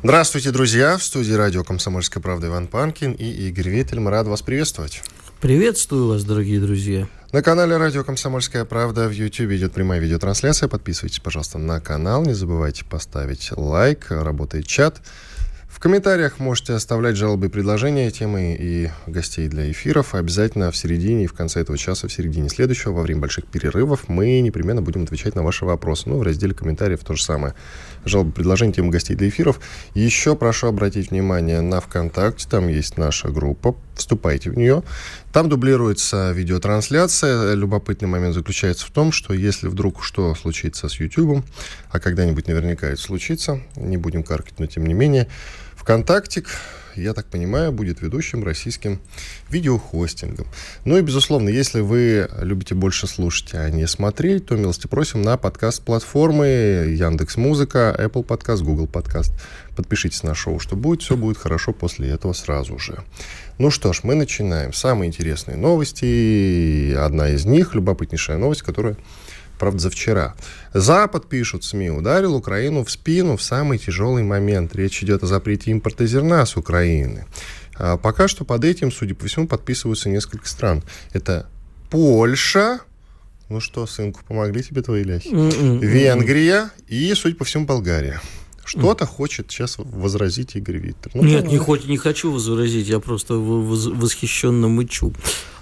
Здравствуйте, друзья! В студии радио «Комсомольская правда» Иван Панкин и Игорь Виттель. Мы рады вас приветствовать. Приветствую вас, дорогие друзья. На канале радио «Комсомольская правда» в YouTube идет прямая видеотрансляция. Подписывайтесь, пожалуйста, на канал. Не забывайте поставить лайк. Работает чат. В комментариях можете оставлять жалобы и предложения, темы и гостей для эфиров. Обязательно в середине и в конце этого часа, в середине следующего, во время больших перерывов, мы непременно будем отвечать на ваши вопросы. Ну, в разделе комментариев то же самое. Жалобы, предложения, темы гостей для эфиров. Еще прошу обратить внимание на ВКонтакте. Там есть наша группа. Вступайте в нее. Там дублируется видеотрансляция. Любопытный момент заключается в том, что если вдруг что случится с YouTube, а когда-нибудь наверняка это случится, не будем каркать, но тем не менее, ВКонтактик, я так понимаю, будет ведущим российским видеохостингом. Ну и, безусловно, если вы любите больше слушать, а не смотреть, то милости просим на подкаст-платформы Яндекс Музыка, Apple Подкаст, Google Подкаст. Подпишитесь на шоу, что будет, все будет хорошо после этого сразу же. Ну что ж, мы начинаем. Самые интересные новости. Одна из них, любопытнейшая новость, которая правда, за вчера. Запад, пишут СМИ, ударил Украину в спину в самый тяжелый момент. Речь идет о запрете импорта зерна с Украины. А пока что под этим, судя по всему, подписываются несколько стран. Это Польша, ну что, сынку, помогли тебе твои ляхи? Mm-mm. Венгрия и, судя по всему, Болгария. Что-то mm. хочет сейчас возразить Игорь Виттер. Ну, Нет, не, хоть, не хочу возразить, я просто восхищенно мычу.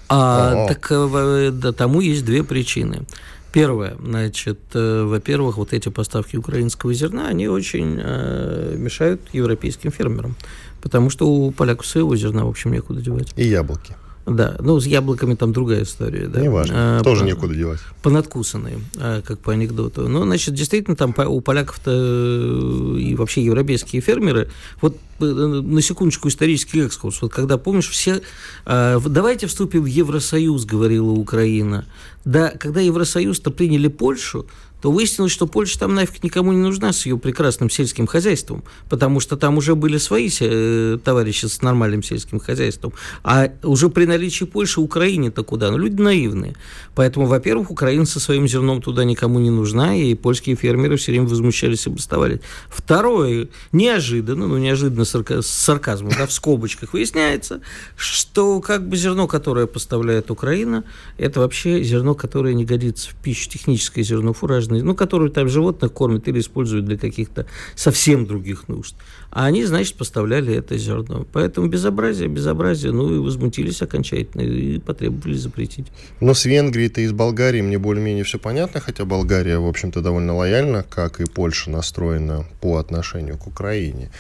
А, так э, да, тому есть две причины. Первое, значит, э, во-первых, вот эти поставки украинского зерна, они очень э, мешают европейским фермерам, потому что у поляков своего зерна, в общем, некуда девать. И яблоки. Да, ну с яблоками там другая история. Да? Не важно, а, тоже по, некуда девать. Понадкусанные, а, как по анекдоту. Ну, значит, действительно, там у поляков-то э, и вообще европейские фермеры, вот э, на секундочку исторический экскурс, вот когда, помнишь, все, а, давайте вступим в Евросоюз, говорила Украина. Да, когда Евросоюз-то приняли Польшу, то выяснилось, что Польша там нафиг никому не нужна с ее прекрасным сельским хозяйством, потому что там уже были свои э, товарищи с нормальным сельским хозяйством. А уже при наличии Польши Украине-то куда? Ну, люди наивные. Поэтому, во-первых, Украина со своим зерном туда никому не нужна, и польские фермеры все время возмущались и бастовали. Второе, неожиданно, ну, неожиданно с сарказмом, да, в скобочках выясняется, что как бы зерно, которое поставляет Украина, это вообще зерно, которое не годится в пищу, техническое зерно фураж важные, ну, которые там животных кормят или используют для каких-то совсем других нужд. А они, значит, поставляли это зерно. Поэтому безобразие, безобразие, ну, и возмутились окончательно и потребовали запретить. Но с Венгрией-то и с Болгарией мне более-менее все понятно, хотя Болгария, в общем-то, довольно лояльна, как и Польша настроена по отношению к Украине.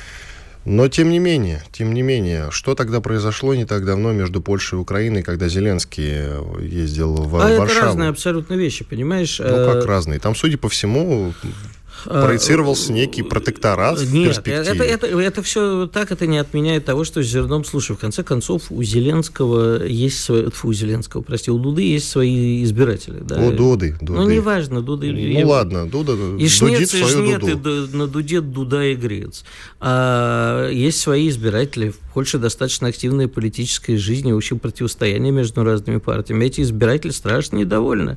Но тем не менее, тем не менее, что тогда произошло не так давно между Польшей и Украиной, когда Зеленский ездил в а Варшаву? это разные абсолютно вещи, понимаешь? Ну как э, разные? Там, судя по всему, Э, проецировался некий протекторат в Нет, это, это, это все так, это не отменяет того, что с зерном, слушай, в конце концов, у Зеленского есть свои, у Зеленского, прости, у Дуды есть свои избиратели. Да? У Дуды, Дуды. Ну, неважно, Дуды. Ну, я... ладно, Дуда и шнец, и шнет, Дуду. И на Дуде Дуда и Грец. А, есть свои избиратели. В Польше достаточно активная политическая жизнь и вообще противостояние между разными партиями. Эти избиратели страшно недовольны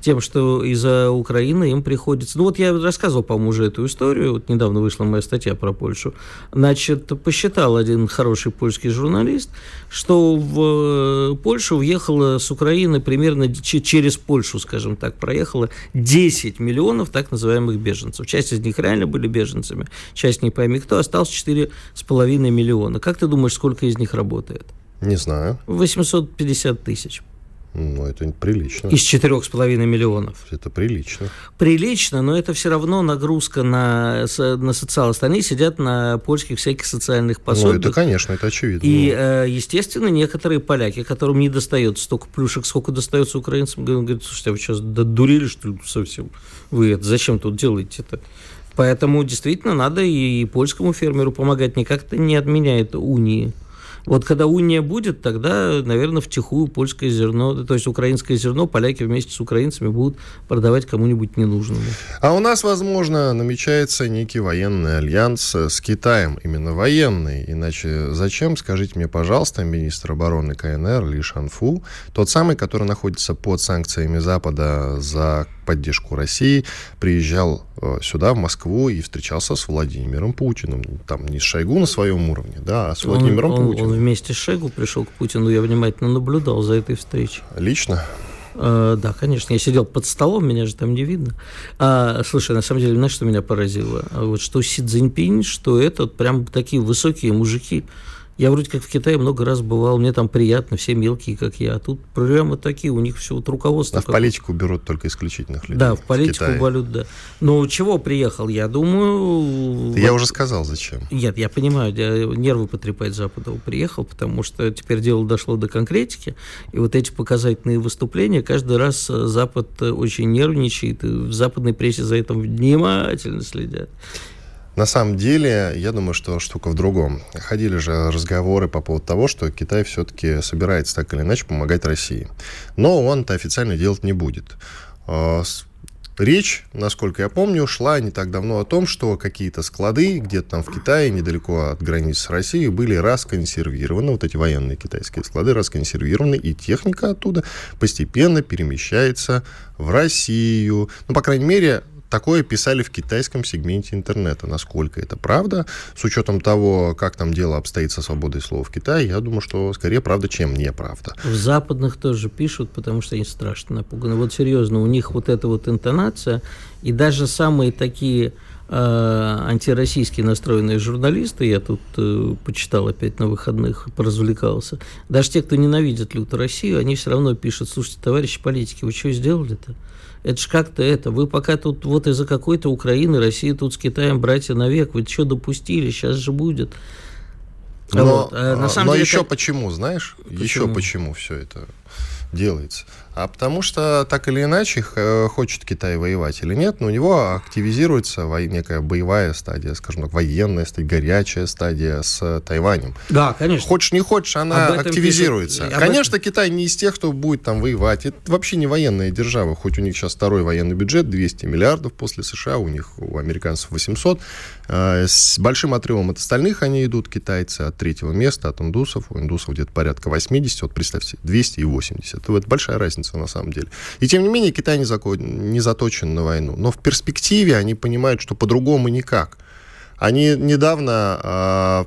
тем, что из-за Украины им приходится... Ну, вот я рассказывал по-моему, уже эту историю. Вот недавно вышла моя статья про Польшу. Значит, посчитал один хороший польский журналист, что в э, Польшу въехало с Украины примерно через Польшу, скажем так, проехало 10 миллионов так называемых беженцев. Часть из них реально были беженцами, часть не пойми кто. Осталось 4,5 миллиона. Как ты думаешь, сколько из них работает? Не знаю. 850 тысяч. Ну, это прилично. Из четырех с половиной миллионов. Это прилично. Прилично, но это все равно нагрузка на, на социалов. Они сидят на польских всяких социальных пособиях. Ну, это, конечно, это очевидно. И, э, естественно, некоторые поляки, которым не достается столько плюшек, сколько достается украинцам, говорят, слушайте, а вы сейчас додурили, что ли, совсем? Вы это зачем тут делаете это? Поэтому действительно надо и польскому фермеру помогать. Никак-то не отменяет унии. Вот когда уния будет, тогда, наверное, втихую польское зерно, то есть украинское зерно поляки вместе с украинцами будут продавать кому-нибудь ненужному. А у нас, возможно, намечается некий военный альянс с Китаем, именно военный. Иначе зачем, скажите мне, пожалуйста, министр обороны КНР Ли Шанфу, тот самый, который находится под санкциями Запада за поддержку России, приезжал э, сюда, в Москву, и встречался с Владимиром Путиным. Там не с Шойгу на своем уровне, да, а с Владимиром он, Путиным. Он вместе с Шойгу пришел к Путину, я внимательно наблюдал за этой встречей. Лично? Uh, да, конечно. Я сидел под столом, меня же там не видно. А, слушай, на самом деле, знаешь, что меня поразило? Вот что Си Цзиньпинь, что это прям такие высокие мужики. Я вроде как в Китае много раз бывал, мне там приятно, все мелкие, как я. А тут прямо такие, у них все вот руководство. А в политику берут только исключительных людей. Да, в политику в валют, да. Но чего приехал, я думаю... Я вот... уже сказал, зачем. Нет, я понимаю, я нервы потрепать Западу приехал, потому что теперь дело дошло до конкретики, и вот эти показательные выступления, каждый раз Запад очень нервничает, и в западной прессе за этим внимательно следят. На самом деле, я думаю, что штука в другом. Ходили же разговоры по поводу того, что Китай все-таки собирается так или иначе помогать России. Но он это официально делать не будет. А, речь, насколько я помню, шла не так давно о том, что какие-то склады где-то там в Китае, недалеко от границы с Россией, были расконсервированы, вот эти военные китайские склады расконсервированы, и техника оттуда постепенно перемещается в Россию. Ну, по крайней мере, Такое писали в китайском сегменте интернета. Насколько это правда, с учетом того, как там дело обстоит со свободой слова в Китае, я думаю, что скорее правда, чем неправда. В западных тоже пишут, потому что они страшно напуганы. Вот серьезно, у них вот эта вот интонация, и даже самые такие э, антироссийские настроенные журналисты, я тут э, почитал опять на выходных, поразвлекался, даже те, кто ненавидит люто Россию, они все равно пишут, слушайте, товарищи политики, вы что сделали-то? Это ж как-то это. Вы пока тут вот из-за какой-то Украины, Россия тут с Китаем братья навек. Вы что допустили? Сейчас же будет. Но, вот. а, на самом но деле, еще это... почему, знаешь? Почему? Еще почему все это делается? А потому что так или иначе, э, хочет Китай воевать или нет, но у него активизируется некая боевая стадия, скажем так, военная стадия, горячая стадия с Тайванем. Да, конечно. Хочешь не хочешь, она активизируется. Пишет... Конечно, этом... Китай не из тех, кто будет там воевать. Это вообще не военная держава, хоть у них сейчас второй военный бюджет, 200 миллиардов после США, у них, у американцев 800. Э, с большим отрывом от остальных они идут, китайцы, от третьего места, от индусов. У индусов где-то порядка 80, вот представьте, 200 и 80. Это большая разница разница на самом деле. И тем не менее Китай не, закон, не заточен на войну. Но в перспективе они понимают, что по-другому никак. Они недавно э,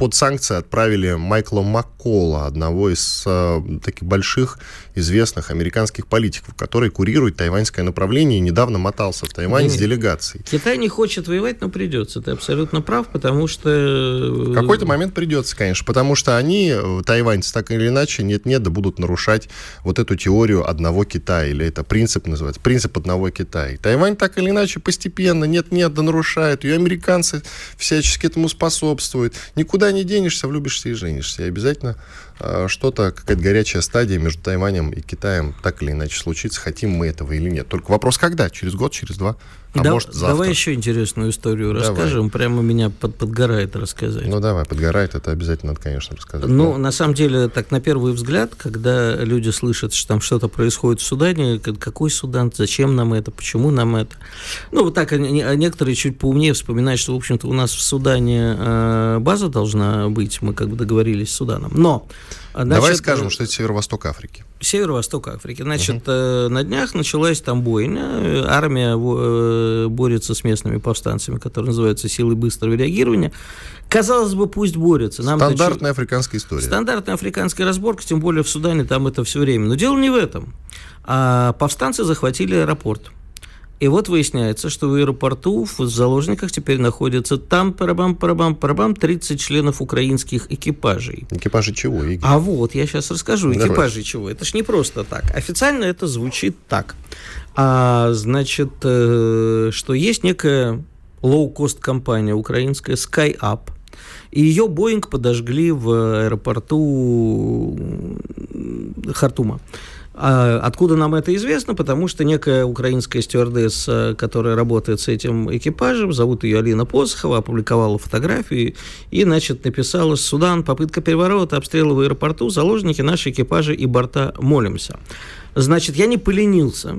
под санкции отправили Майкла Маккола, одного из э, таких больших известных американских политиков, который курирует тайваньское направление и недавно мотался в Тайвань Нет. с делегацией. Китай не хочет воевать, но придется. Ты абсолютно прав, потому что... В какой-то момент придется, конечно, потому что они, э, тайваньцы, так или иначе, нет-нет, да будут нарушать вот эту теорию одного Китая, или это принцип называется, принцип одного Китая. Тайвань так или иначе постепенно, нет-нет, да нарушает, и американцы всячески этому способствуют. Никуда не денешься, влюбишься и женишься. И обязательно что-то, какая-то горячая стадия между Тайванем и Китаем так или иначе случится, хотим мы этого или нет. Только вопрос когда? Через год, через два? А да, может, завтра? Давай еще интересную историю давай. расскажем. Прямо меня под, подгорает рассказать. Ну давай, подгорает, это обязательно надо, конечно, рассказать. Ну, на самом деле, так на первый взгляд, когда люди слышат, что там что-то происходит в Судане, какой Судан, зачем нам это, почему нам это. Ну, вот так, а некоторые чуть поумнее вспоминают, что, в общем-то, у нас в Судане э, база должна быть, мы как бы договорились с Суданом. Но а, значит, Давай скажем, что это северо-восток Африки. Северо-восток Африки. Значит, угу. на днях началась там бойня. Армия э, борется с местными повстанцами, которые называются силы быстрого реагирования. Казалось бы, пусть борются. Нам Стандартная африканская история. Стандартная африканская разборка, тем более в Судане там это все время. Но дело не в этом. А повстанцы захватили аэропорт. И вот выясняется, что в аэропорту в заложниках теперь находятся там парабам парабам парабам 30 членов украинских экипажей. Экипажи чего, Игорь? А вот, я сейчас расскажу, Давай. экипажи чего. Это ж не просто так. Официально это звучит так. А, значит, э, что есть некая лоу-кост компания украинская SkyUp, и ее Боинг подожгли в аэропорту Хартума. А откуда нам это известно? Потому что некая украинская стюардесса, которая работает с этим экипажем, зовут ее Алина Посохова, опубликовала фотографии и, значит, написала «Судан, попытка переворота, обстрелы в аэропорту, заложники наши экипажи и борта, молимся». Значит, я не поленился,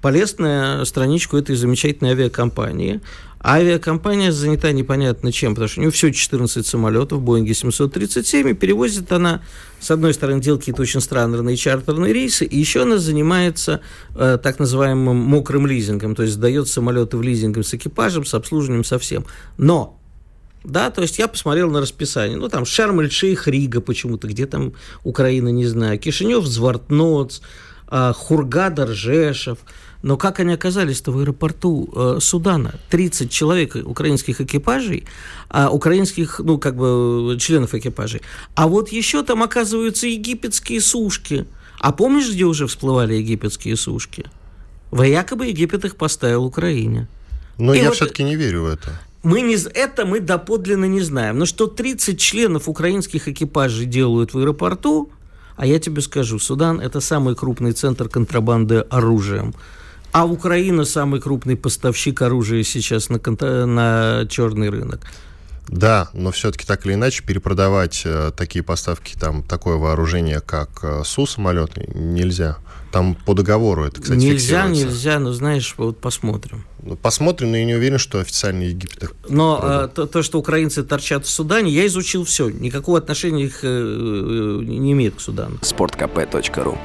полез на страничку этой замечательной авиакомпании, Авиакомпания занята непонятно чем, потому что у нее все 14 самолетов, Боинги 737, и перевозит она, с одной стороны, делает какие-то очень странные чартерные рейсы, и еще она занимается э, так называемым мокрым лизингом, то есть сдает самолеты в лизингом с экипажем, с обслуживанием, совсем. Но да, то есть я посмотрел на расписание. Ну, там Шарм-эль-Шейх, Рига почему-то, где там Украина, не знаю, Кишинев, Звартноц, Хургада, Ржешев – но как они оказались-то в аэропорту э, Судана? 30 человек украинских экипажей, а украинских, ну, как бы, членов экипажей. А вот еще там оказываются египетские сушки. А помнишь, где уже всплывали египетские сушки? Во якобы Египет их поставил Украине. Но И я вот все-таки не верю в это. Мы не, это мы доподлинно не знаем. Но что 30 членов украинских экипажей делают в аэропорту, а я тебе скажу, Судан – это самый крупный центр контрабанды оружием. А Украина самый крупный поставщик оружия сейчас на, на черный рынок. Да, но все-таки так или иначе перепродавать э, такие поставки, там такое вооружение, как э, Су самолетный, нельзя. Там по договору это, кстати, Нельзя, нельзя, но знаешь, вот посмотрим. Ну, посмотрим, но я не уверен, что официально Египет их Но а, то, то, что украинцы торчат в Судане, я изучил все. Никакого отношения их э, э не имеет к Судану. Спорткп.ру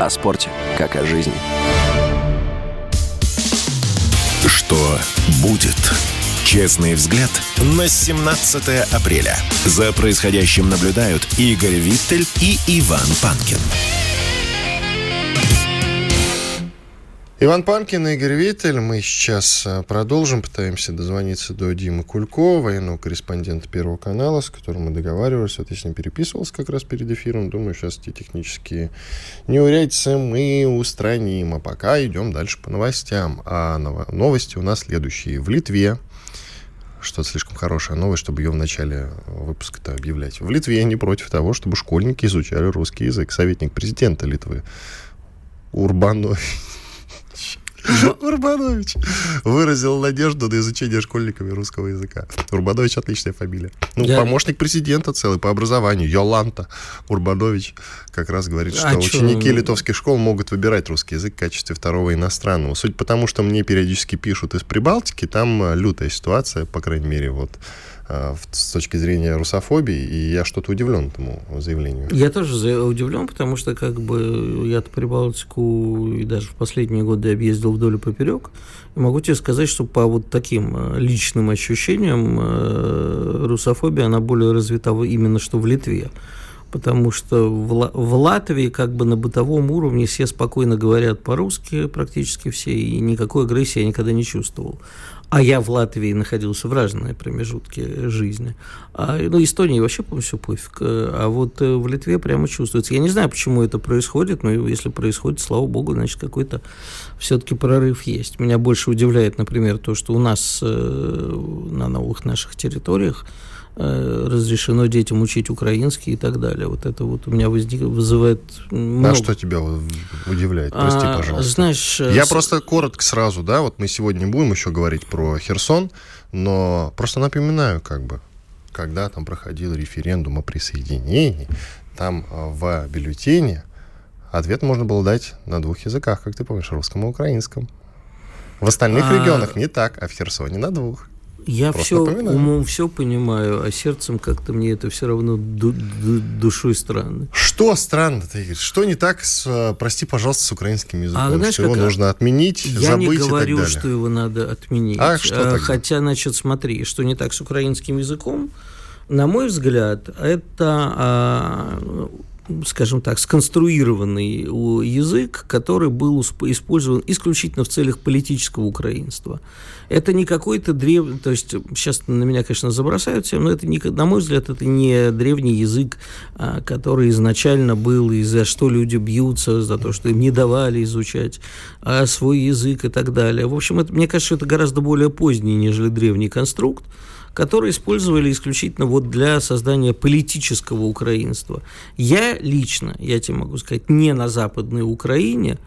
О спорте, как о жизни. Что будет? Честный взгляд на 17 апреля. За происходящим наблюдают Игорь Виттель и Иван Панкин. Иван Панкин и Игорь Виттель. Мы сейчас э, продолжим. Пытаемся дозвониться до Димы Кулькова, военного корреспондента Первого канала, с которым мы договаривались. Вот я с ним переписывался как раз перед эфиром. Думаю, сейчас эти технические неурядицы мы устраним. А пока идем дальше по новостям. А новости у нас следующие. В Литве что-то слишком хорошая новость, чтобы ее в начале выпуска-то объявлять. В Литве не против того, чтобы школьники изучали русский язык. Советник президента Литвы Урбанович Урбанович выразил надежду на изучение школьниками русского языка. Урбанович отличная фамилия. Ну, Я... помощник президента целый по образованию. Йоланта Урбанович как раз говорит, а что а ученики чё? литовских школ могут выбирать русский язык в качестве второго иностранного. Суть потому, что мне периодически пишут из Прибалтики, там э, лютая ситуация, по крайней мере, вот с точки зрения русофобии, и я что-то удивлен этому заявлению. Я тоже удивлен, потому что как бы я-то Прибалтику и даже в последние годы объездил вдоль и поперек, могу тебе сказать, что по вот таким э, личным ощущениям э, русофобия, она более развита именно что в Литве потому что в Латвии как бы на бытовом уровне все спокойно говорят по-русски практически все, и никакой агрессии я никогда не чувствовал. А я в Латвии находился в разные промежутки жизни. А, ну, Эстонии вообще, все пофиг. А вот э, в Литве прямо чувствуется. Я не знаю, почему это происходит, но если происходит, слава богу, значит, какой-то все-таки прорыв есть. Меня больше удивляет, например, то, что у нас э, на новых наших территориях Э, разрешено детям учить украинский и так далее. Вот это вот у меня возник, вызывает много... А что тебя удивляет? Прости, а, пожалуйста. Знаешь... Я с... просто коротко сразу, да, вот мы сегодня будем еще говорить про Херсон, но просто напоминаю, как бы, когда там проходил референдум о присоединении, там э, в бюллетене ответ можно было дать на двух языках, как ты помнишь, русском и украинском. В остальных а... регионах не так, а в Херсоне на двух. Я все умом все понимаю, а сердцем как-то мне это все равно ду ду душой странно. Что странно-то, Игорь? Что не так с, э, прости, пожалуйста, с украинским языком? А, знаешь, его как... нужно отменить, Я забыть не говорю, что его надо отменить. А что тогда? Хотя, значит, смотри, что не так с украинским языком, на мой взгляд, это а, скажем так, сконструированный язык, который был использован исключительно в целях политического украинства. Это не какой-то древний, то есть сейчас на меня, конечно, забросают всем, но это, не, на мой взгляд, это не древний язык, а, который изначально был, и за что люди бьются, за то, что им не давали изучать а свой язык и так далее. В общем, это, мне кажется, это гораздо более поздний, нежели древний конструкт, которые использовали исключительно вот для создания политического украинства. Я я лично, я тебе могу сказать, не на Западной Украине,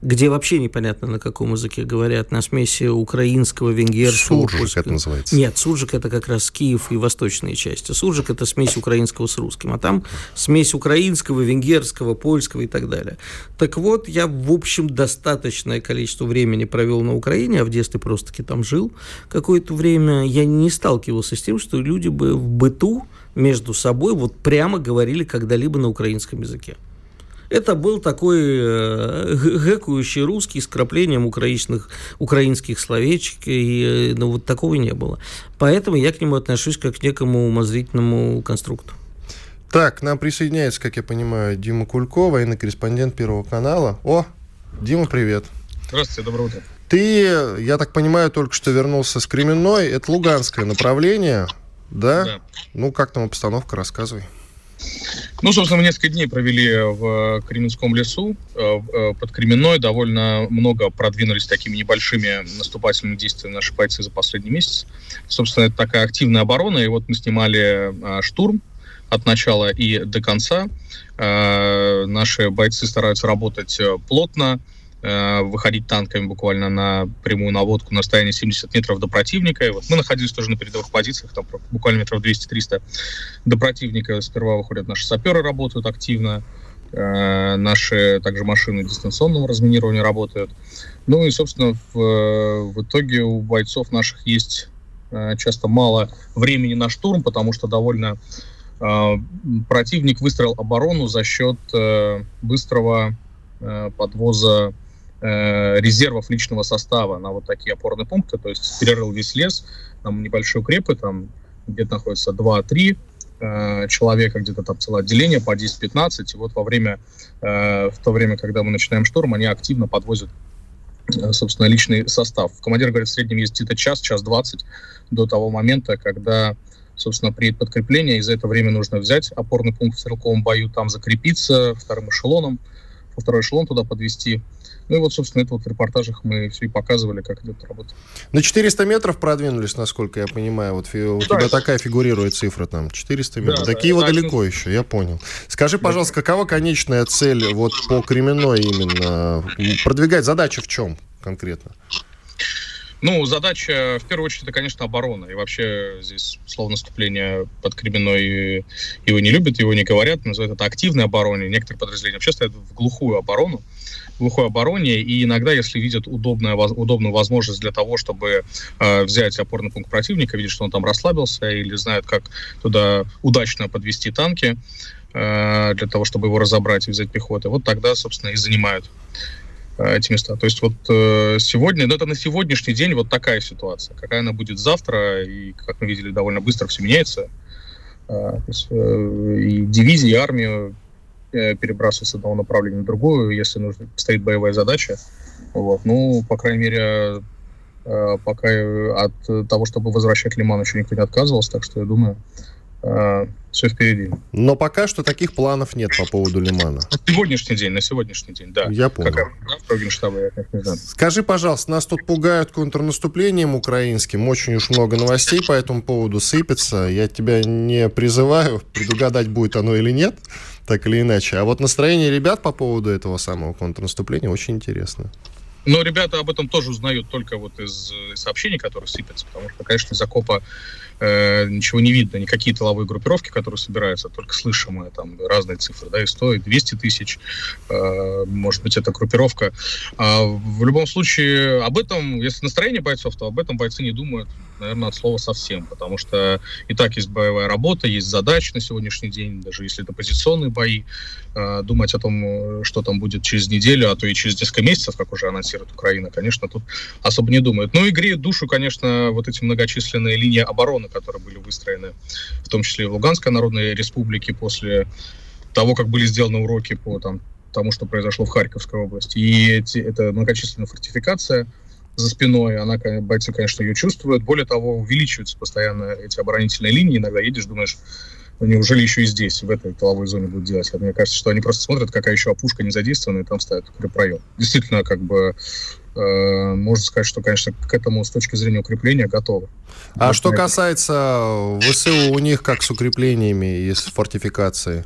где вообще непонятно, на каком языке говорят, на смеси украинского, венгерского. Суржик польского. это называется. Нет, суржик это как раз Киев и восточные части. Суржик это смесь украинского с русским, а там смесь украинского, венгерского, польского и так далее. Так вот, я, в общем, достаточное количество времени провел на Украине, а в детстве просто-таки там жил какое-то время. Я не сталкивался с тем, что люди бы в быту между собой вот прямо говорили когда-либо на украинском языке. Это был такой э, гэкующий русский с краплением украинских, украинских словечек, и ну, вот такого не было. Поэтому я к нему отношусь как к некому умозрительному конструкту. Так, к нам присоединяется, как я понимаю, Дима Кулькова, военный корреспондент Первого канала. О, Дима, привет. Здравствуйте, доброе утро. Ты, я так понимаю, только что вернулся с Кременной. Это луганское направление, да? Да. Ну, как там обстановка, рассказывай. Ну, собственно, мы несколько дней провели в Кременском лесу. Э, э, под Кременной довольно много продвинулись такими небольшими наступательными действиями наши бойцы за последний месяц. Собственно, это такая активная оборона. И вот мы снимали э, штурм от начала и до конца. Наши бойцы стараются работать плотно, Э, выходить танками буквально на прямую наводку на расстоянии 70 метров до противника. И вот мы находились тоже на передовых позициях, там буквально метров 200-300 до противника. Сперва выходят наши саперы, работают активно, э, наши также машины дистанционного разминирования работают. Ну и, собственно, в, в итоге у бойцов наших есть э, часто мало времени на штурм, потому что довольно противник выстроил оборону за счет быстрого подвоза э, резервов личного состава на вот такие опорные пункты, то есть перерыл весь лес, там небольшие укрепы, там где-то находится 2-3 э, человека, где-то там целое отделение по 10-15, и вот во время, э, в то время, когда мы начинаем штурм, они активно подвозят э, собственно, личный состав. Командир говорит, в среднем есть где-то час, час 20 до того момента, когда собственно, приедет подкрепление, и за это время нужно взять опорный пункт в стрелковом бою, там закрепиться вторым эшелоном, второй эшелон туда подвести, ну и вот, собственно, это вот в репортажах мы все и показывали, как идет работа. На 400 метров продвинулись, насколько я понимаю. Вот у да. тебя такая фигурирует цифра там, 400 метров. Да, До Киева да, далеко еще, я понял. Скажи, пожалуйста, какова конечная цель вот по Кременной именно? Продвигать задачу в чем конкретно? Ну, задача, в первую очередь, это, конечно, оборона. И вообще здесь слово наступление под Кременной его не любят, его не говорят, называют это активной обороной. Некоторые подразделения вообще стоят в глухую оборону глухой обороне, и иногда, если видят удобную, удобную возможность для того, чтобы э, взять опорный пункт противника, видят, что он там расслабился, или знают, как туда удачно подвести танки, э, для того, чтобы его разобрать и взять пехоты, вот тогда, собственно, и занимают э, эти места. То есть вот э, сегодня, ну это на сегодняшний день вот такая ситуация. Какая она будет завтра, и, как мы видели, довольно быстро все меняется. Э, есть, э, и дивизии, и армию Э, перебрасываться с одного направления на другое, если нужно, стоит боевая задача. Вот. Ну, по крайней мере, э, пока от того, чтобы возвращать Лиман, еще никто не отказывался, так что я думаю, э, все впереди. Но пока что таких планов нет по поводу Лимана. На сегодняшний день, на сегодняшний день, да. Я понял. Как, штаба, я не знаю. Скажи, пожалуйста, нас тут пугают контрнаступлением украинским, очень уж много новостей по этому поводу сыпется. Я тебя не призываю предугадать, будет оно или нет, так или иначе. А вот настроение ребят по поводу этого самого контрнаступления очень интересно. Но ребята об этом тоже узнают только вот из сообщений, которые сыпятся, потому что, конечно, из окопа э, ничего не видно, никакие тыловые группировки, которые собираются, только слышимые, там разные цифры, да, и 100, и 200 тысяч, э, может быть, это группировка. А в любом случае, об этом, если настроение бойцов, то об этом бойцы не думают, наверное, от слова совсем, потому что и так есть боевая работа, есть задачи на сегодняшний день, даже если это позиционные бои, э, думать о том, что там будет через неделю, а то и через несколько месяцев, как уже анонсирует Украина, конечно, тут особо не думают. Ну и греет душу, конечно, вот эти многочисленные линии обороны, которые были выстроены, в том числе и в Луганской Народной Республике после того, как были сделаны уроки по там, тому, что произошло в Харьковской области. И эти, это многочисленная фортификация за спиной, она, бойцы, конечно, ее чувствуют. Более того, увеличиваются постоянно эти оборонительные линии. Иногда едешь, думаешь, ну, неужели еще и здесь, в этой тыловой зоне будут делать? А мне кажется, что они просто смотрят, какая еще опушка не задействована, и там ставят укрепрайон. Действительно, как бы, э, можно сказать, что, конечно, к этому с точки зрения укрепления готовы. А вот что касается ВСУ, у них как с укреплениями и с фортификацией?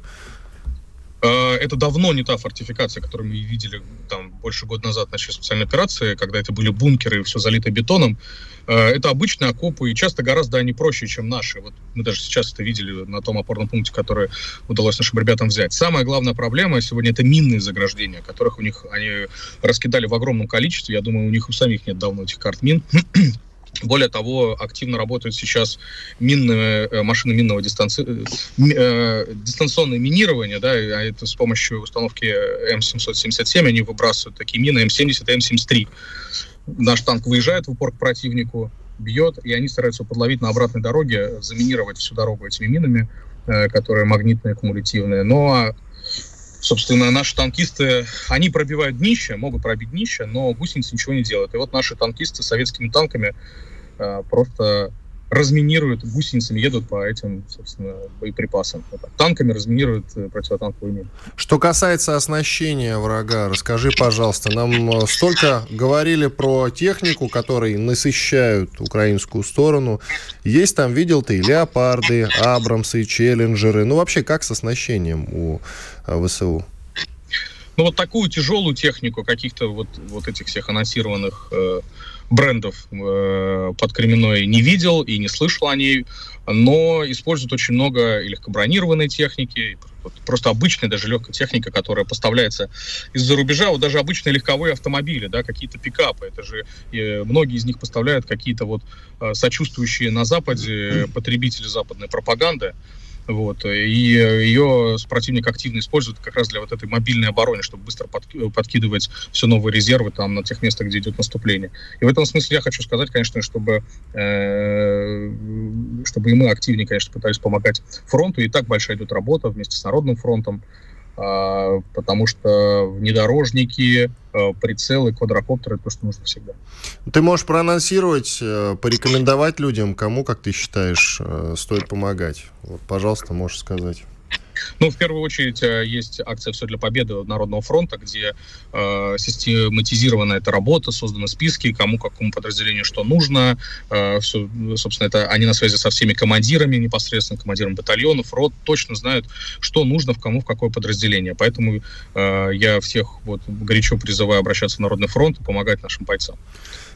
Э, это давно не та фортификация, которую мы видели там больше года назад в начале специальной операции, когда это были бункеры и все залито бетоном. Э, это обычные окопы, и часто гораздо они проще, чем наши. Вот мы даже сейчас это видели на том опорном пункте, который удалось нашим ребятам взять. Самая главная проблема сегодня это минные заграждения, которых у них они раскидали в огромном количестве. Я думаю, у них у самих нет давно этих карт мин. Более того, активно работают сейчас минные, э, машины минного дистанци... э, дистанционное минирование, да, а это с помощью установки М777 они выбрасывают такие мины М70 и М73. Наш танк выезжает в упор к противнику, бьет, и они стараются подловить на обратной дороге, заминировать всю дорогу этими минами, э, которые магнитные, кумулятивные. Но собственно, наши танкисты, они пробивают днище, могут пробить днище, но гусеницы ничего не делают. И вот наши танкисты советскими танками э, просто разминируют, гусеницами едут по этим, собственно, боеприпасам. Вот танками разминируют э, противотанковые мины. Что касается оснащения врага, расскажи, пожалуйста, нам э, столько говорили про технику, которые насыщают украинскую сторону. Есть там, видел ты, леопарды, абрамсы, челленджеры. Ну, вообще, как с оснащением у э, ВСУ? Ну, вот такую тяжелую технику каких-то вот, вот этих всех анонсированных э, брендов э, под Кременной не видел и не слышал о ней, но используют очень много и легкобронированной техники, просто обычная даже легкая техника, которая поставляется из-за рубежа, вот даже обычные легковые автомобили, да, какие-то пикапы, это же э, многие из них поставляют какие-то вот э, сочувствующие на Западе потребители западной пропаганды, вот, и ее противник активно использует как раз для вот этой мобильной обороны, чтобы быстро под, подкидывать все новые резервы там на тех местах, где идет наступление. И в этом смысле я хочу сказать, конечно, чтобы, э, чтобы и мы активнее, конечно, пытались помогать фронту. И так большая идет работа вместе с Народным фронтом. А, потому что внедорожники, а, прицелы, квадрокоптеры — то, что нужно всегда. Ты можешь проанонсировать, э, порекомендовать людям, кому, как ты считаешь, э, стоит помогать? Вот, пожалуйста, можешь сказать. Ну, в первую очередь, э, есть акция «Все для победы» Народного фронта, где э, систематизирована эта работа, созданы списки, кому, какому подразделению что нужно. Э, все, собственно, это они на связи со всеми командирами, непосредственно командиром батальонов, рот, точно знают, что нужно в кому, в какое подразделение. Поэтому э, я всех вот горячо призываю обращаться в Народный фронт и помогать нашим бойцам.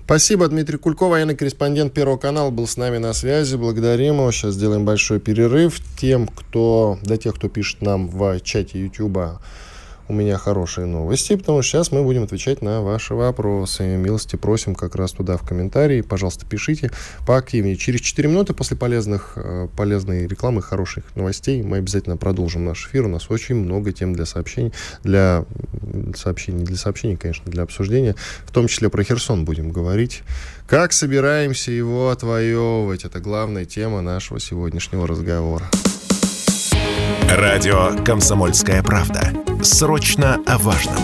Спасибо, Дмитрий Кульков, военный корреспондент Первого канала, был с нами на связи. Благодарим его. Сейчас сделаем большой перерыв. Тем, кто, для тех, кто пишет нам в чате YouTube у меня хорошие новости, потому что сейчас мы будем отвечать на ваши вопросы. Милости просим как раз туда в комментарии. Пожалуйста, пишите поактивнее. Через 4 минуты после полезных, э, полезной рекламы, хороших новостей мы обязательно продолжим наш эфир. У нас очень много тем для сообщений, для сообщений, для сообщений, конечно, для обсуждения. В том числе про Херсон будем говорить. Как собираемся его отвоевывать? Это главная тема нашего сегодняшнего разговора. Радио «Комсомольская правда». Срочно о важном.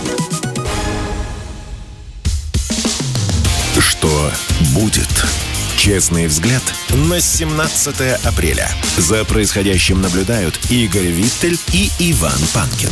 Что будет? Честный взгляд на 17 апреля. За происходящим наблюдают Игорь Виттель и Иван Панкин.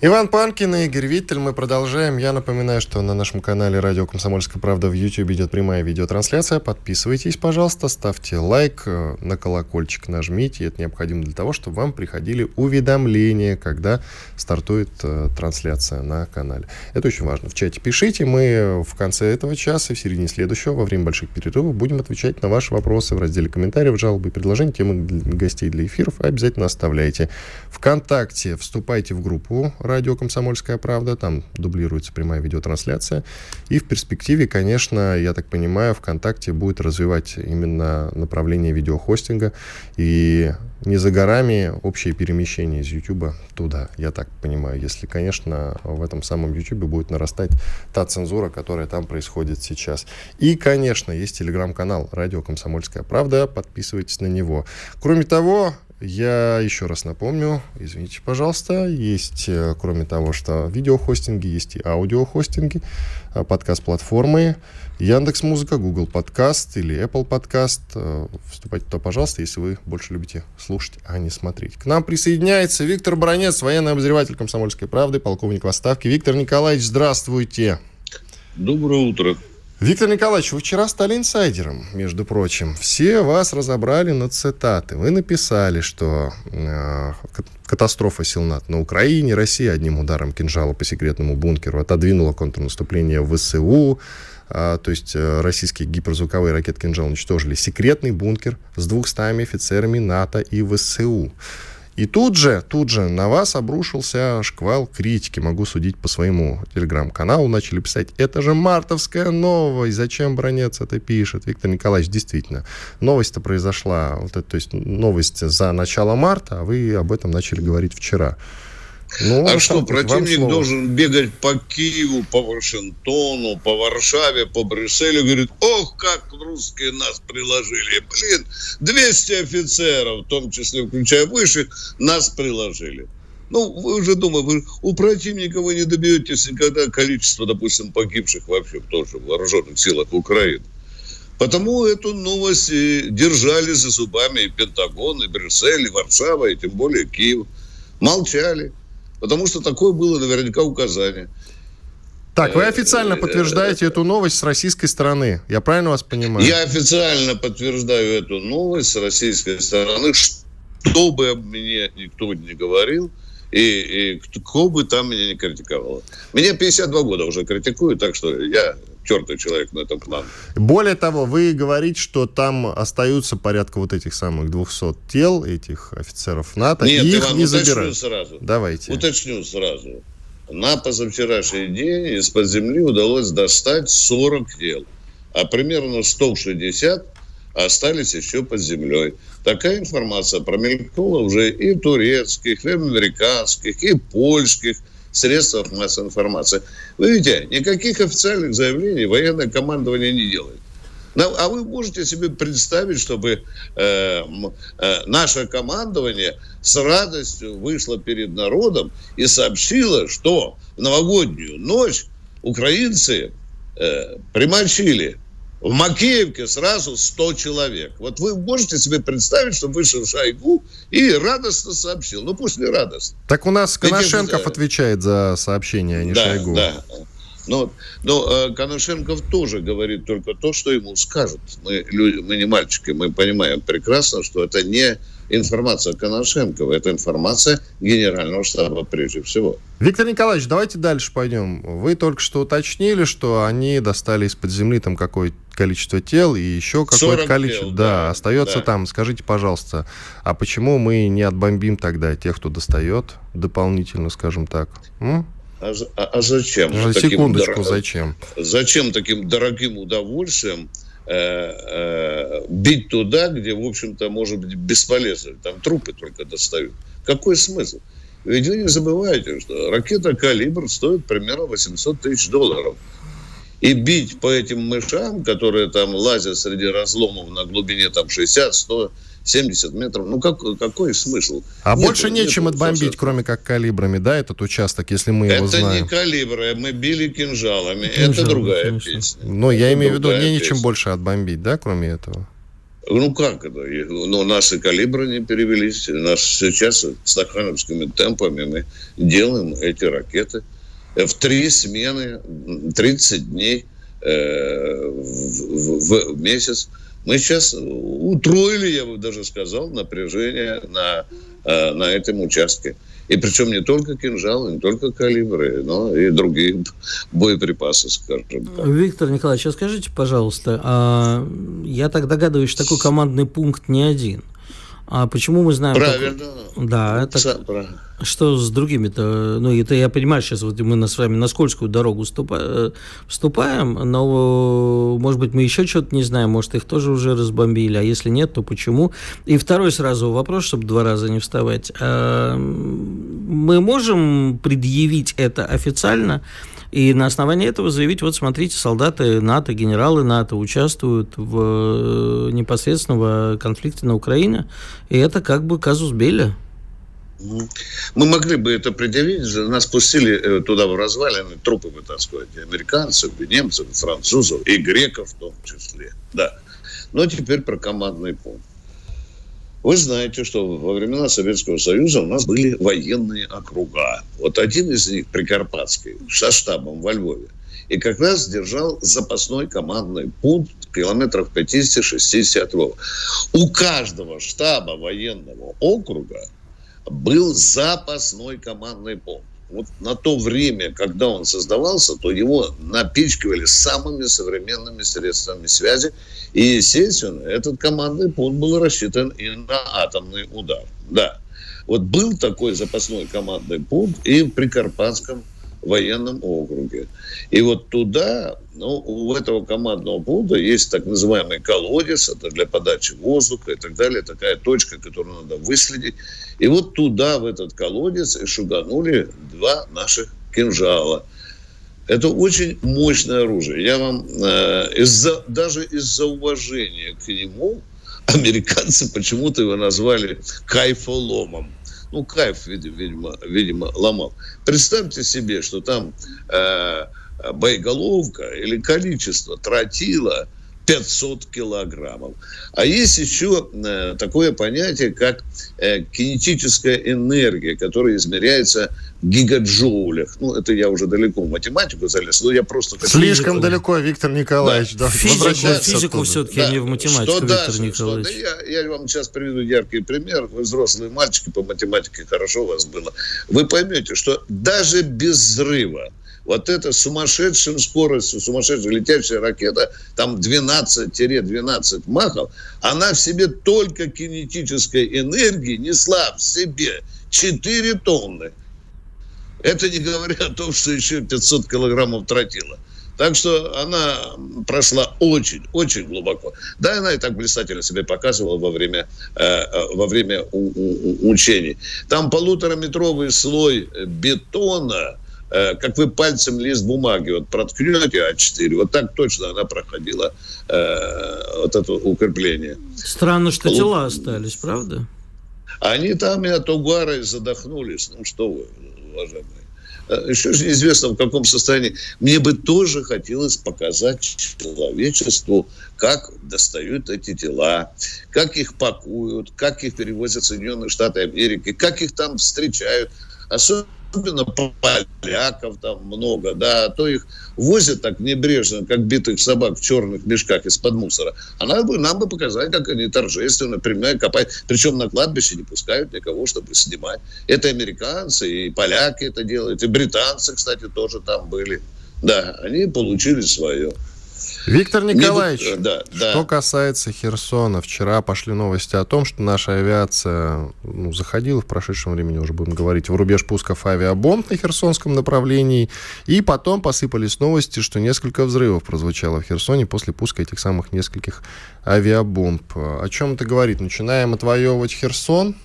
Иван Панкин и Игорь Виттель. Мы продолжаем. Я напоминаю, что на нашем канале Радио Комсомольская правда в YouTube идет прямая видеотрансляция. Подписывайтесь, пожалуйста, ставьте лайк, э, на колокольчик нажмите. Это необходимо для того, чтобы вам приходили уведомления, когда стартует э, трансляция на канале. Это очень важно. В чате пишите. Мы в конце этого часа, в середине следующего, во время больших перерывов, будем отвечать на ваши вопросы в разделе комментариев, жалобы и предложения, темы гостей для эфиров. Обязательно оставляйте. Вконтакте вступайте в группу радио «Комсомольская правда», там дублируется прямая видеотрансляция. И в перспективе, конечно, я так понимаю, ВКонтакте будет развивать именно направление видеохостинга. И не за горами общее перемещение из YouTube туда, я так понимаю, если, конечно, в этом самом YouTube будет нарастать та цензура, которая там происходит сейчас. И, конечно, есть телеграм-канал «Радио Комсомольская правда», подписывайтесь на него. Кроме того, я еще раз напомню, извините, пожалуйста, есть, э, кроме того, что видеохостинги, есть и аудиохостинги, э, подкаст-платформы, Яндекс Музыка, Google Подкаст или Apple Подкаст. Э, вступайте туда, пожалуйста, если вы больше любите слушать, а не смотреть. К нам присоединяется Виктор Бронец, военный обозреватель «Комсомольской правды», полковник в отставке. Виктор Николаевич, здравствуйте. Доброе утро. Виктор Николаевич, вы вчера стали инсайдером, между прочим. Все вас разобрали на цитаты. Вы написали, что э, катастрофа Силнат на Украине, Россия одним ударом кинжала по секретному бункеру отодвинула контрнаступление ВСУ. А, то есть э, российские гиперзвуковые ракеты «Кинжал» уничтожили секретный бункер с 200 офицерами НАТО и ВСУ. И тут же, тут же на вас обрушился шквал критики. Могу судить по своему телеграм-каналу. Начали писать, это же мартовская новость, зачем бронец это пишет? Виктор Николаевич, действительно, новость-то произошла, вот это, то есть новость за начало марта, а вы об этом начали говорить вчера. Ну, а что, противник должен бегать по Киеву, по Вашингтону, по Варшаве, по Брюсселю, говорит, ох, как русские нас приложили. Блин, 200 офицеров, в том числе включая высших, нас приложили. Ну, вы уже думаете, вы, у противника вы не добьетесь никогда количества, допустим, погибших вообще тоже в вооруженных силах Украины. Потому эту новость держали за зубами и Пентагон, и Брюссель, и Варшава, и тем более Киев. Молчали. Потому что такое было наверняка указание. Так, вы официально э, подтверждаете эту новость с российской стороны. Я правильно вас понимаю? Я официально подтверждаю эту новость с российской стороны, что бы мне никто не говорил, и, и кто бы там меня не критиковал. Меня 52 года уже критикуют, так что я тертый человек на этом плане. Более того, вы говорите, что там остаются порядка вот этих самых 200 тел, этих офицеров НАТО, Нет, и их Иван, не забирают. сразу. Давайте. Уточню сразу. На позавчерашний день из-под земли удалось достать 40 тел, а примерно 160 остались еще под землей. Такая информация промелькнула уже и турецких, и американских, и польских средствах массовой информации. Вы видите, никаких официальных заявлений военное командование не делает. А вы можете себе представить, чтобы э, э, наше командование с радостью вышло перед народом и сообщило, что в новогоднюю ночь украинцы э, примочили в Макеевке сразу 100 человек. Вот вы можете себе представить, что вышел Шойгу и радостно сообщил. Ну, пусть не радостно. Так у нас Коношенков отвечает за сообщение, а не да, Шойгу. Да, но, но э, Коношенков тоже говорит только то, что ему скажут. Мы, люди, мы не мальчики, мы понимаем прекрасно, что это не информация Коношенкова, это информация Генерального штаба прежде всего. Виктор Николаевич, давайте дальше пойдем. Вы только что уточнили, что они достали из-под земли там какое-то количество тел и еще какое-то количество. Тел, да, да, остается да. там. Скажите, пожалуйста, а почему мы не отбомбим тогда тех, кто достает дополнительно, скажем так? М? А, а, а зачем? За секундочку, дор... зачем? Зачем таким дорогим удовольствием э, э, бить туда, где, в общем-то, может быть бесполезно? Там трупы только достают. Какой смысл? Ведь вы не забывайте, что ракета «Калибр» стоит примерно 800 тысяч долларов. И бить по этим мышам, которые там лазят среди разломов на глубине там 60, 100, 70 метров. Ну, как, какой смысл? А нет, больше нечем нет, отбомбить, кроме как калибрами, да, этот участок, если мы его это знаем? Это не калибры, мы били кинжалами. Кинжал, это другая конечно. песня. Но я имею в виду, не нечем больше отбомбить, да, кроме этого? Ну, как это? Ну, наши калибры не перевелись. Нас сейчас стахановскими темпами мы делаем эти ракеты в три смены, 30 дней э, в, в, в месяц. Мы сейчас утроили, я бы даже сказал, напряжение на, э, на этом участке. И причем не только кинжалы, не только калибры, но и другие боеприпасы, скажем так. Виктор Николаевич, а скажите, пожалуйста, я так догадываюсь, что такой командный пункт не один – а почему мы знаем... Правильно. Как... Да, это... Правильно. Что с другими-то? Ну, это я понимаю, сейчас вот мы с вами на скользкую дорогу э, вступаем, но, может быть, мы еще что-то не знаем, может, их тоже уже разбомбили, а если нет, то почему? И второй сразу вопрос, чтобы два раза не вставать. А, мы можем предъявить это официально, и на основании этого заявить, вот смотрите, солдаты НАТО, генералы НАТО участвуют в э, непосредственном конфликте на Украине, и это как бы казус Белли. Мы могли бы это предъявить, нас пустили э, туда в развалины, трупы вытаскивать и американцев, и немцев, и французов, и греков в том числе. Да. Но теперь про командный пункт. Вы знаете, что во времена Советского Союза у нас были военные округа. Вот один из них, Прикарпатский, со штабом во Львове, и как раз держал запасной командный пункт километров 50-60 от Львова. У каждого штаба военного округа был запасной командный пункт. Вот на то время, когда он создавался, то его напичкивали самыми современными средствами связи. И, естественно, этот командный пункт был рассчитан и на атомный удар. Да. Вот был такой запасной командный пункт и в Прикарпатском военном округе. И вот туда, ну, у этого командного пункта есть так называемый колодец, это для подачи воздуха и так далее, такая точка, которую надо выследить. И вот туда, в этот колодец, и шуганули два наших кинжала. Это очень мощное оружие. Я вам э, из-за, даже из-за уважения к нему американцы почему-то его назвали кайфоломом ну, кайф, видимо, видимо, ломал. Представьте себе, что там э, боеголовка или количество тротила 500 килограммов. А есть еще э, такое понятие, как э, кинетическая энергия, которая измеряется гигаджоулях. Ну, это я уже далеко в математику залез, но я просто... Слишком физику. далеко, Виктор Николаевич. Да. Физику, физику все-таки, да. не в математику, что Виктор дальше, Николаевич. Что, да, я, я вам сейчас приведу яркий пример. Вы взрослые мальчики, по математике хорошо у вас было. Вы поймете, что даже без взрыва вот эта сумасшедшая скорость, сумасшедшая летящая ракета, там 12-12 махов, она в себе только кинетической энергии несла в себе 4 тонны. Это не говоря о том, что еще 500 килограммов тротила. Так что она прошла очень, очень глубоко. Да, она и так блистательно себя показывала во время, э, э во время у, у, учений. Там полутораметровый слой бетона, Э, как вы пальцем лист бумаги вот проткнете А4, вот так точно она проходила э, вот это укрепление. Странно, что тела остались, правда? Они там и от угара и задохнулись. Ну что вы, уважаемые. Э, Еще же неизвестно, в каком состоянии. Мне бы тоже хотелось показать человечеству, как достают эти тела, как их пакуют, как их перевозят в Соединенные Штаты Америки, как их там встречают. Особенно особенно поляков там много, да, а то их возят так небрежно, как битых собак в черных мешках из-под мусора. А надо бы, нам бы показать, как они торжественно, прямая копают. Причем на кладбище не пускают никого, чтобы снимать. Это американцы, и поляки это делают, и британцы, кстати, тоже там были. Да, они получили свое. Виктор Николаевич, Мне, да, да. что касается Херсона, вчера пошли новости о том, что наша авиация ну, заходила в прошедшем времени, уже будем говорить, в рубеж пусков авиабомб на Херсонском направлении, и потом посыпались новости, что несколько взрывов прозвучало в Херсоне после пуска этих самых нескольких авиабомб. О чем это говорит? Начинаем отвоевывать Херсон?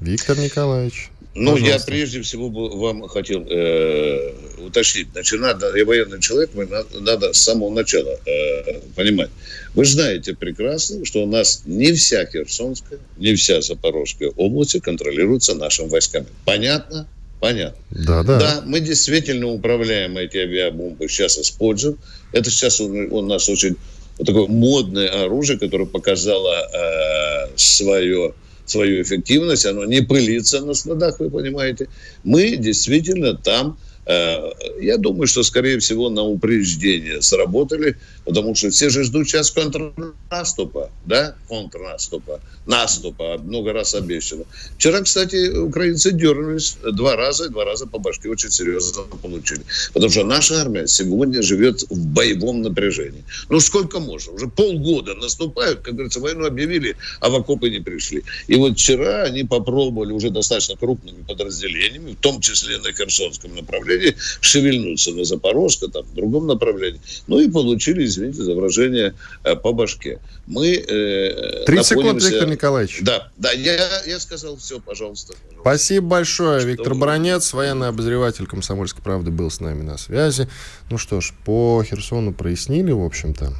Виктор Николаевич. Ну, я прежде всего бы вам хотел э, уточнить. Значит, надо, я военный человек, надо, надо с самого начала э, понимать. Вы знаете прекрасно, что у нас не вся Херсонская, не вся Запорожская область контролируется нашими войсками. Понятно? Понятно. Да, да. Да, мы действительно управляем эти авиабомбы сейчас используем. Это сейчас у, у нас очень вот такое модное оружие, которое показало э, свое свою эффективность, оно не пылится на складах, вы понимаете. Мы действительно там я думаю, что, скорее всего, на упреждение сработали, потому что все же ждут сейчас контрнаступа, да, контрнаступа, наступа, много раз обещано. Вчера, кстати, украинцы дернулись два раза, два раза по башке очень серьезно получили. Потому что наша армия сегодня живет в боевом напряжении. Ну, сколько можно? Уже полгода наступают, как говорится, войну объявили, а в окопы не пришли. И вот вчера они попробовали уже достаточно крупными подразделениями, в том числе на Херсонском направлении, направлении, шевельнуться на Запорожске, там, в другом направлении. Ну и получили, извините за выражение, э, по башке. Мы э, Три находимся... секунды, Виктор Николаевич. Да, да, я, я сказал все, пожалуйста, пожалуйста. Спасибо большое. Что Виктор вы... Бронец, военный обозреватель «Комсомольской правды» был с нами на связи. Ну что ж, по Херсону прояснили, в общем-то.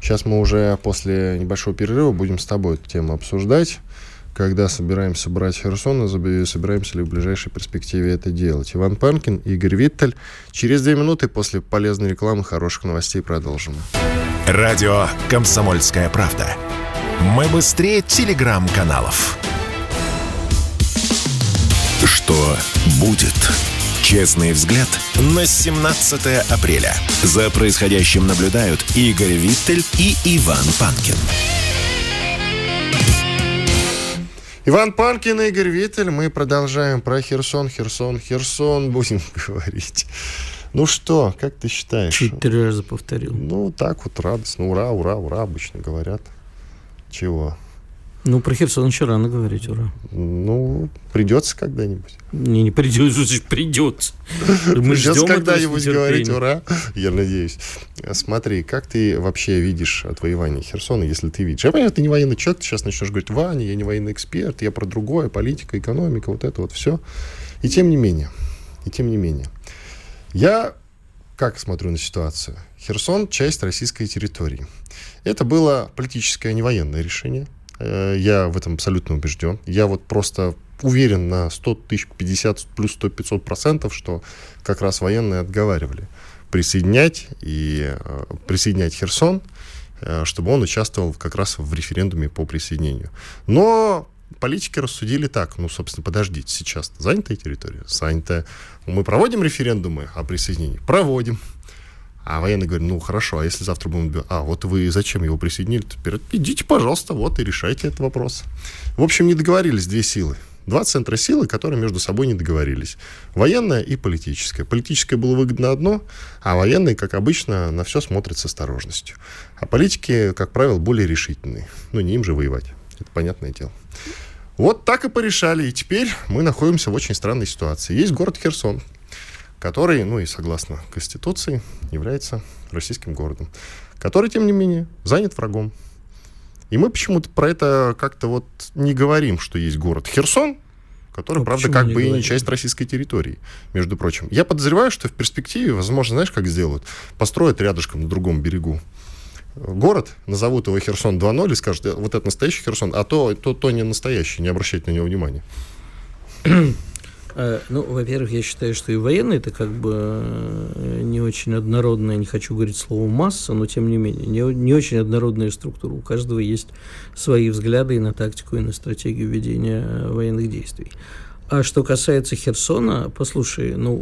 Сейчас мы уже после небольшого перерыва будем с тобой эту тему обсуждать когда собираемся брать Херсон и собираемся ли в ближайшей перспективе это делать. Иван Панкин, Игорь Виттель. Через две минуты после полезной рекламы хороших новостей продолжим. Радио «Комсомольская правда». Мы быстрее телеграм-каналов. Что будет? Честный взгляд на 17 апреля. За происходящим наблюдают Игорь Виттель и Иван Панкин. Иван Панкин и Игорь Виттель. Мы продолжаем про Херсон, Херсон, Херсон будем говорить. Ну что, как ты считаешь? Четыре раза повторил. Ну, так вот радостно. Ура, ура, ура, обычно говорят. Чего? Ну, про Херсон еще рано говорить, ура. Ну, придется когда-нибудь. Не, не придется, придется. Мы Придется ждем когда-нибудь говорить ура, я надеюсь. Смотри, как ты вообще видишь отвоевание Херсона, если ты видишь? Я понимаю, ты не военный человек, ты сейчас начнешь говорить, Ваня, я не военный эксперт, я про другое, политика, экономика, вот это вот все. И тем не менее, и тем не менее. Я как смотрю на ситуацию? Херсон – часть российской территории. Это было политическое, а не военное решение. Э, Я в этом абсолютно убежден. Я вот просто уверен на 100 тысяч, 50 плюс 100 500 процентов, что как раз военные отговаривали присоединять и э, присоединять Херсон, э, чтобы он участвовал как раз в референдуме по присоединению. Но политики рассудили так, ну, собственно, подождите, сейчас занятая территория? Занятая. Мы проводим референдумы о присоединении? Проводим. А военные говорят, ну хорошо, а если завтра будем... убивать? А, вот вы зачем его присоединили? Идите, пожалуйста, вот и решайте этот вопрос. В общем, не договорились две силы. Два центра силы, которые между собой не договорились. Военная и политическая. Политическое было выгодно одно, а военные, как обычно, на все смотрят с осторожностью. А политики, как правило, более решительные. Ну, не им же воевать. Это понятное дело. Вот так и порешали. И теперь мы находимся в очень странной ситуации. Есть город Херсон, который, ну и согласно Конституции, является российским городом, который, тем не менее, занят врагом. И мы почему-то про это как-то вот не говорим, что есть город Херсон, который, Ну, правда, как бы и не говорим? часть российской территории, между прочим. Я подозреваю, что в перспективе, возможно, знаешь, как сделают? Построят рядышком на другом берегу город, назовут его Херсон 2.0 и скажут, «Э, вот это настоящий Херсон, а то, то, то не настоящий, не обращайте на него внимания. Э, Ну, во-первых, я считаю, что и военные это как бы э, не очень однородная, не хочу говорить слово масса, но тем не менее, не, не очень однородная структура. У каждого есть свои взгляды и на тактику, и на стратегию ведения э, военных действий. А что касается Херсона, послушай, ну,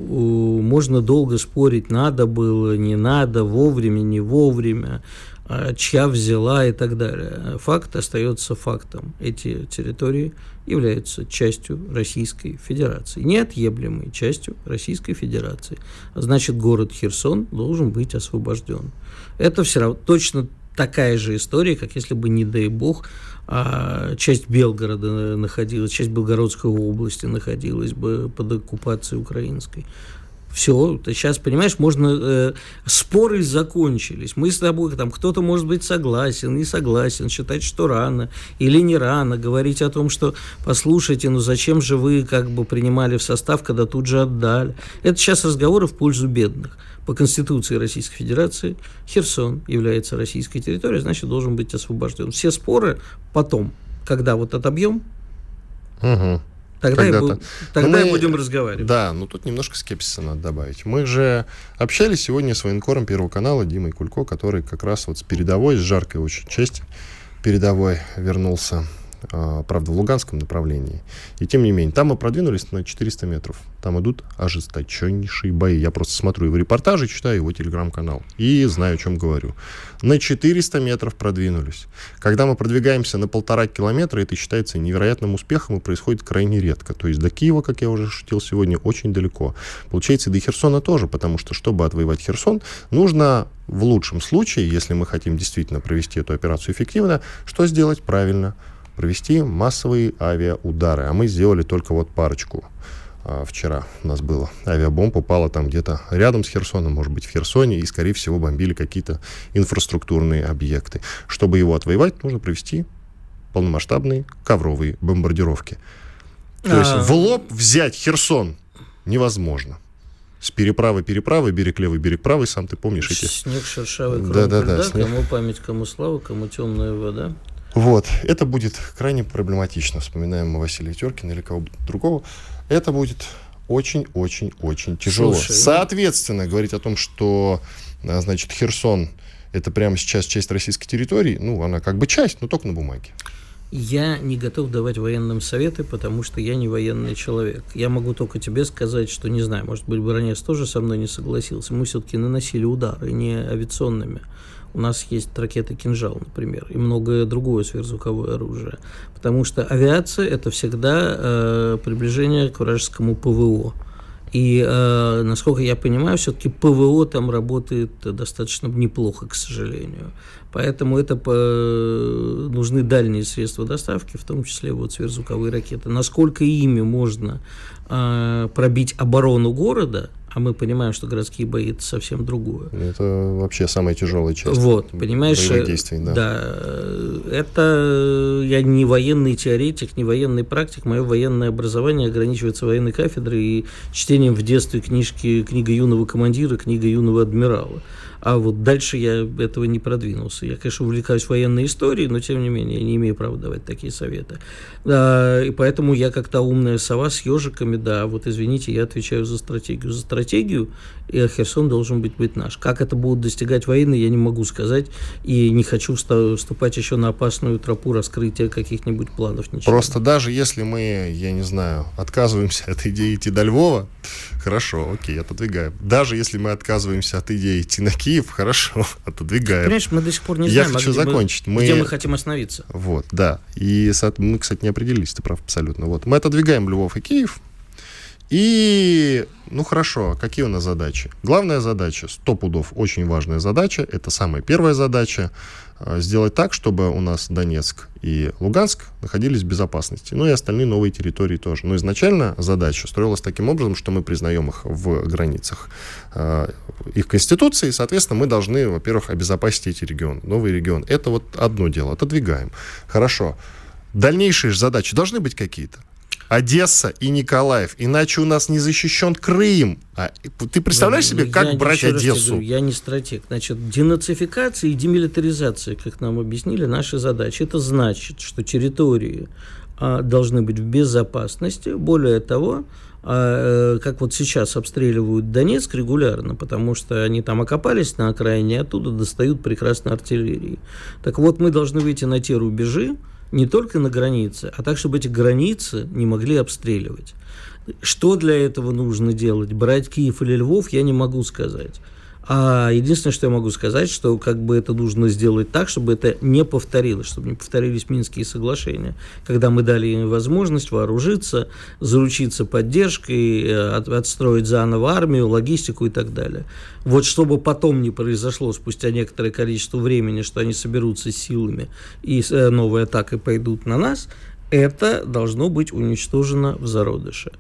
можно долго спорить, надо было, не надо, вовремя, не вовремя, чья взяла и так далее. Факт остается фактом. Эти территории являются частью Российской Федерации, неотъемлемой частью Российской Федерации. А значит, город Херсон должен быть освобожден. Это все равно точно такая же история, как если бы, не дай бог, а, часть Белгорода находилась, часть Белгородской области находилась бы под оккупацией украинской. Все, ты сейчас, понимаешь, можно... э, споры закончились. Мы с тобой, там, кто-то может быть согласен, не согласен, считать, что рано или не рано, говорить о том, что, послушайте, ну зачем же вы как бы принимали в состав, когда тут же отдали. Это сейчас разговоры в пользу бедных. По Конституции Российской Федерации Херсон является российской территорией, значит, должен быть освобожден. Все споры потом, когда вот отобьем, Угу. Тогда, и, бу- тогда Ну, и мы- будем разговаривать. Да, но тут немножко скепсиса надо добавить. Мы же общались сегодня с военкором Первого канала Димой Кулько, который как раз вот с передовой, с жаркой очень части передовой вернулся, правда, в Луганском направлении. И тем не менее, там мы продвинулись на 400 метров. Там идут ожесточеннейшие бои. Я просто смотрю его репортажи, читаю его телеграм-канал и знаю, о чем говорю. На 400 метров продвинулись. Когда мы продвигаемся на полтора километра, это считается невероятным успехом и происходит крайне редко. То есть до Киева, как я уже шутил сегодня, очень далеко. Получается, и до Херсона тоже, потому что, чтобы отвоевать Херсон, нужно в лучшем случае, если мы хотим действительно провести эту операцию эффективно, что сделать правильно? Провести массовые авиаудары. А мы сделали только вот парочку а, вчера у нас было. Авиабомба упала там где-то рядом с Херсоном, может быть, в Херсоне, и, скорее всего, бомбили какие-то инфраструктурные объекты. Чтобы его отвоевать, нужно провести полномасштабные ковровые бомбардировки. То есть А. в лоб взять Херсон невозможно. С переправы переправы, берег левый, берег правый, сам ты помнишь эти... Снег шершавый, кроме Да-да-да, льда, снег. кому память, кому слава, кому темная вода. Вот, это будет крайне проблематично, вспоминаем мы Василия Теркина или кого-то другого. Это будет очень-очень-очень тяжело. Слушай, ну- Соответственно, говорить о том, что, а, значит, Херсон это прямо сейчас часть российской территории, ну, она как бы часть, но только на бумаге. Я не готов давать военным советы, потому что я не военный человек. Я могу только тебе сказать, что, не знаю, может быть, Баранец тоже со мной не согласился. Мы все-таки наносили удары не авиационными. У нас есть ракеты «Кинжал», например, и многое другое сверхзвуковое оружие. Потому что авиация – это всегда э, приближение к вражескому ПВО. И, э, насколько я понимаю, все-таки ПВО там работает достаточно неплохо, к сожалению. Поэтому это по... нужны дальние средства доставки, в том числе вот сверхзвуковые ракеты. Насколько ими можно э, пробить оборону города, а мы понимаем, что городские бои это совсем другое. Это вообще самая тяжелая часть. Вот, понимаешь, действий, да. да. Это я не военный теоретик, не военный практик. Мое военное образование ограничивается военной кафедрой и чтением в детстве книжки «Книга юного командира», «Книга юного адмирала». А вот дальше я этого не продвинулся. Я, конечно, увлекаюсь военной историей, но, тем не менее, я не имею права давать такие советы. А, и поэтому я как то умная сова с ежиками, да, вот извините, я отвечаю за стратегию. За стратегию и Херсон должен быть, быть наш. Как это будут достигать войны, я не могу сказать, и не хочу вступать еще на опасную тропу раскрытия каких-нибудь планов. Ничего. Просто даже если мы, я не знаю, отказываемся от идеи идти до Львова, хорошо, окей, отодвигаем. Даже если мы отказываемся от идеи идти на Киев, хорошо, отодвигаем. Понимаешь, мы до сих пор не я знаем, а хочу а где, закончить. Мы, где мы хотим остановиться. Вот, да. И мы, кстати, не определились, ты прав абсолютно. Вот. Мы отодвигаем Львов и Киев, и, ну хорошо, какие у нас задачи? Главная задача, сто пудов, очень важная задача, это самая первая задача, сделать так, чтобы у нас Донецк и Луганск находились в безопасности, ну и остальные новые территории тоже. Но изначально задача строилась таким образом, что мы признаем их в границах э, их конституции, и, соответственно, мы должны, во-первых, обезопасить эти регионы, новый регион. Это вот одно дело, отодвигаем. Хорошо. Дальнейшие же задачи должны быть какие-то. Одесса и Николаев. Иначе у нас не защищен Крым. А, ты представляешь себе, как я, брать Одессу? Говорю, я не стратег. Значит, денацификация и демилитаризация, как нам объяснили, наши задачи. Это значит, что территории а, должны быть в безопасности. Более того, а, э, как вот сейчас обстреливают Донецк регулярно, потому что они там окопались на окраине, оттуда достают прекрасно артиллерии. Так вот, мы должны выйти на те рубежи, не только на границе, а так, чтобы эти границы не могли обстреливать. Что для этого нужно делать? Брать Киев или Львов, я не могу сказать. А единственное, что я могу сказать, что как бы это нужно сделать так, чтобы это не повторилось, чтобы не повторились Минские соглашения, когда мы дали им возможность вооружиться, заручиться поддержкой, э, от, отстроить заново армию, логистику и так далее. Вот чтобы потом не произошло спустя некоторое количество времени, что они соберутся силами и э, новой атакой пойдут на нас, это должно быть уничтожено в зародыше.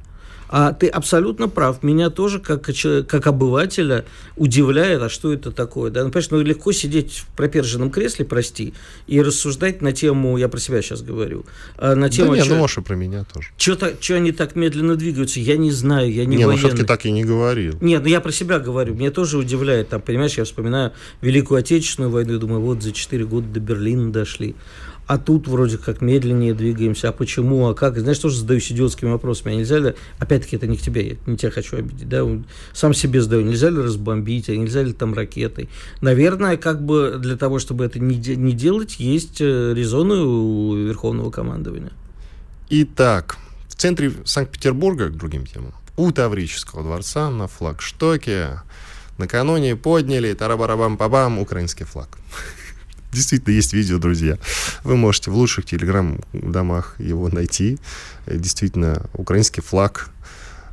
А ты абсолютно прав. Меня тоже, как, как обывателя, удивляет, а что это такое. Да? Ну, понимаешь, ну, легко сидеть в проперженном кресле, прости, и рассуждать на тему, я про себя сейчас говорю, а на тему... Да нет, ну, может, и про меня тоже. Что они так медленно двигаются, я не знаю, я не Не, ну, военный. ну, все-таки так и не говорил. Нет, ну, я про себя говорю. Мне тоже удивляет, там, понимаешь, я вспоминаю Великую Отечественную войну, и думаю, вот за 4 года до Берлина дошли а тут вроде как медленнее двигаемся, а почему, а как? Знаешь, тоже задаюсь идиотскими вопросами, а нельзя ли, опять-таки, это не к тебе, я не тебя хочу обидеть, да, сам себе задаю, нельзя ли разбомбить, а нельзя ли там ракетой? Наверное, как бы для того, чтобы это не, не делать, есть э, резоны у Верховного командования. Итак, в центре Санкт-Петербурга, к другим темам, у Таврического дворца на флагштоке накануне подняли тарабарабам-пабам украинский флаг. Действительно, есть видео, друзья. Вы можете в лучших телеграм-домах его найти. Действительно, украинский флаг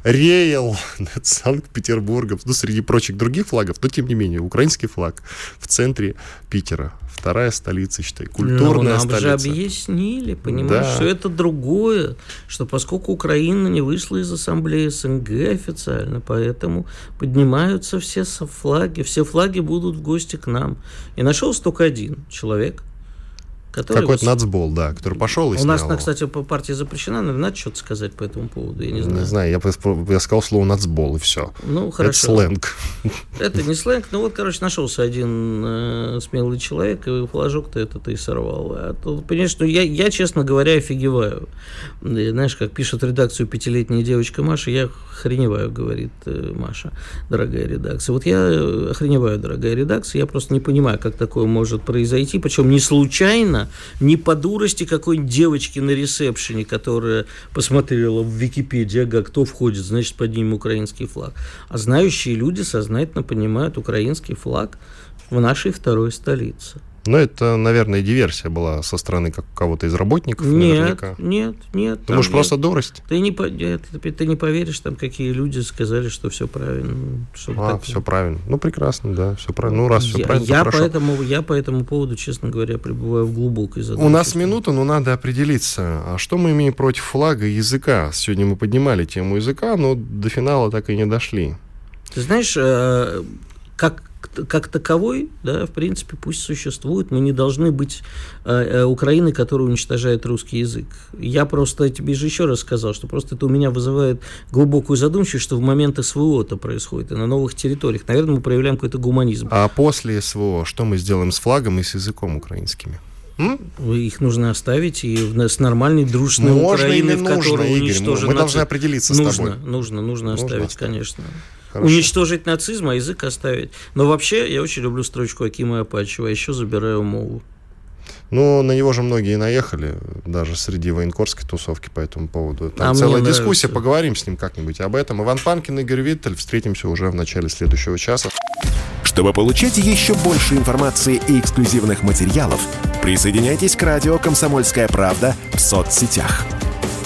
реял над Санкт-Петербургом, ну, среди прочих других флагов, но, тем не менее, украинский флаг в центре Питера. Вторая столица, считай, культурная но нам столица. же объяснили, понимаешь, да. что это другое, что поскольку Украина не вышла из ассамблеи СНГ официально, поэтому поднимаются все флаги, все флаги будут в гости к нам. И нашелся только один человек – Который Какой-то вот... нацбол, да, который пошел и У нас, кстати, по партии запрещена, но надо что-то сказать по этому поводу, я не знаю. Не знаю, я, я сказал слово нацбол, и все. Ну, хорошо. Это сленг. Это не сленг, ну вот, короче, нашелся один э, смелый человек, и флажок-то этот и сорвал. А то, понимаешь, ну, я, я, честно говоря, офигеваю. И, знаешь, как пишет редакцию пятилетняя девочка Маша, я охреневаю, говорит э, Маша, дорогая редакция. Вот я охреневаю, дорогая редакция, я просто не понимаю, как такое может произойти, причем не случайно, не по дурости какой-нибудь девочки на ресепшене, которая посмотрела в Википедии, ага, кто входит, значит, поднимем украинский флаг. А знающие люди сознательно понимают украинский флаг в нашей второй столице. Но это, наверное, диверсия была со стороны как кого-то из работников. Нет, наверняка. нет, нет. Думаешь, там просто дурость? Ты не, ты, ты не поверишь, там какие люди сказали, что все правильно. Что А, такое. все правильно. Ну, прекрасно, да, все правильно. Ну, раз все я, правильно, я, поэтому, я по этому поводу, честно говоря, пребываю в глубокой задумчивости. У нас минута, но надо определиться. А что мы имеем против флага и языка? Сегодня мы поднимали тему языка, но до финала так и не дошли. Ты знаешь, э, как, как таковой, да, в принципе, пусть существует. Мы не должны быть э, э, Украиной, которая уничтожает русский язык. Я просто тебе же еще раз сказал, что просто это у меня вызывает глубокую задумчивость, что в момент СВО это происходит, и на новых территориях. Наверное, мы проявляем какой-то гуманизм. А после СВО, что мы сделаем с флагом и с языком украинскими? М? Их нужно оставить и в- с нормальной дружной Можно Украиной, в которой Игорь? уничтожен Мы должны определиться с нужно, тобой. Нужно, нужно Нужно оставить, оставить. конечно. Хорошо. Уничтожить нацизм, а язык оставить. Но вообще, я очень люблю строчку Акима Апачева, а еще забираю мову. Ну, на него же многие наехали, даже среди военкорской тусовки по этому поводу. Там А целая нравится. дискуссия, поговорим с ним как-нибудь об этом. Иван Панкин, Игорь Виттель. Встретимся уже в начале следующего часа. Чтобы получать еще больше информации и эксклюзивных материалов, присоединяйтесь к радио «Комсомольская правда» в соцсетях.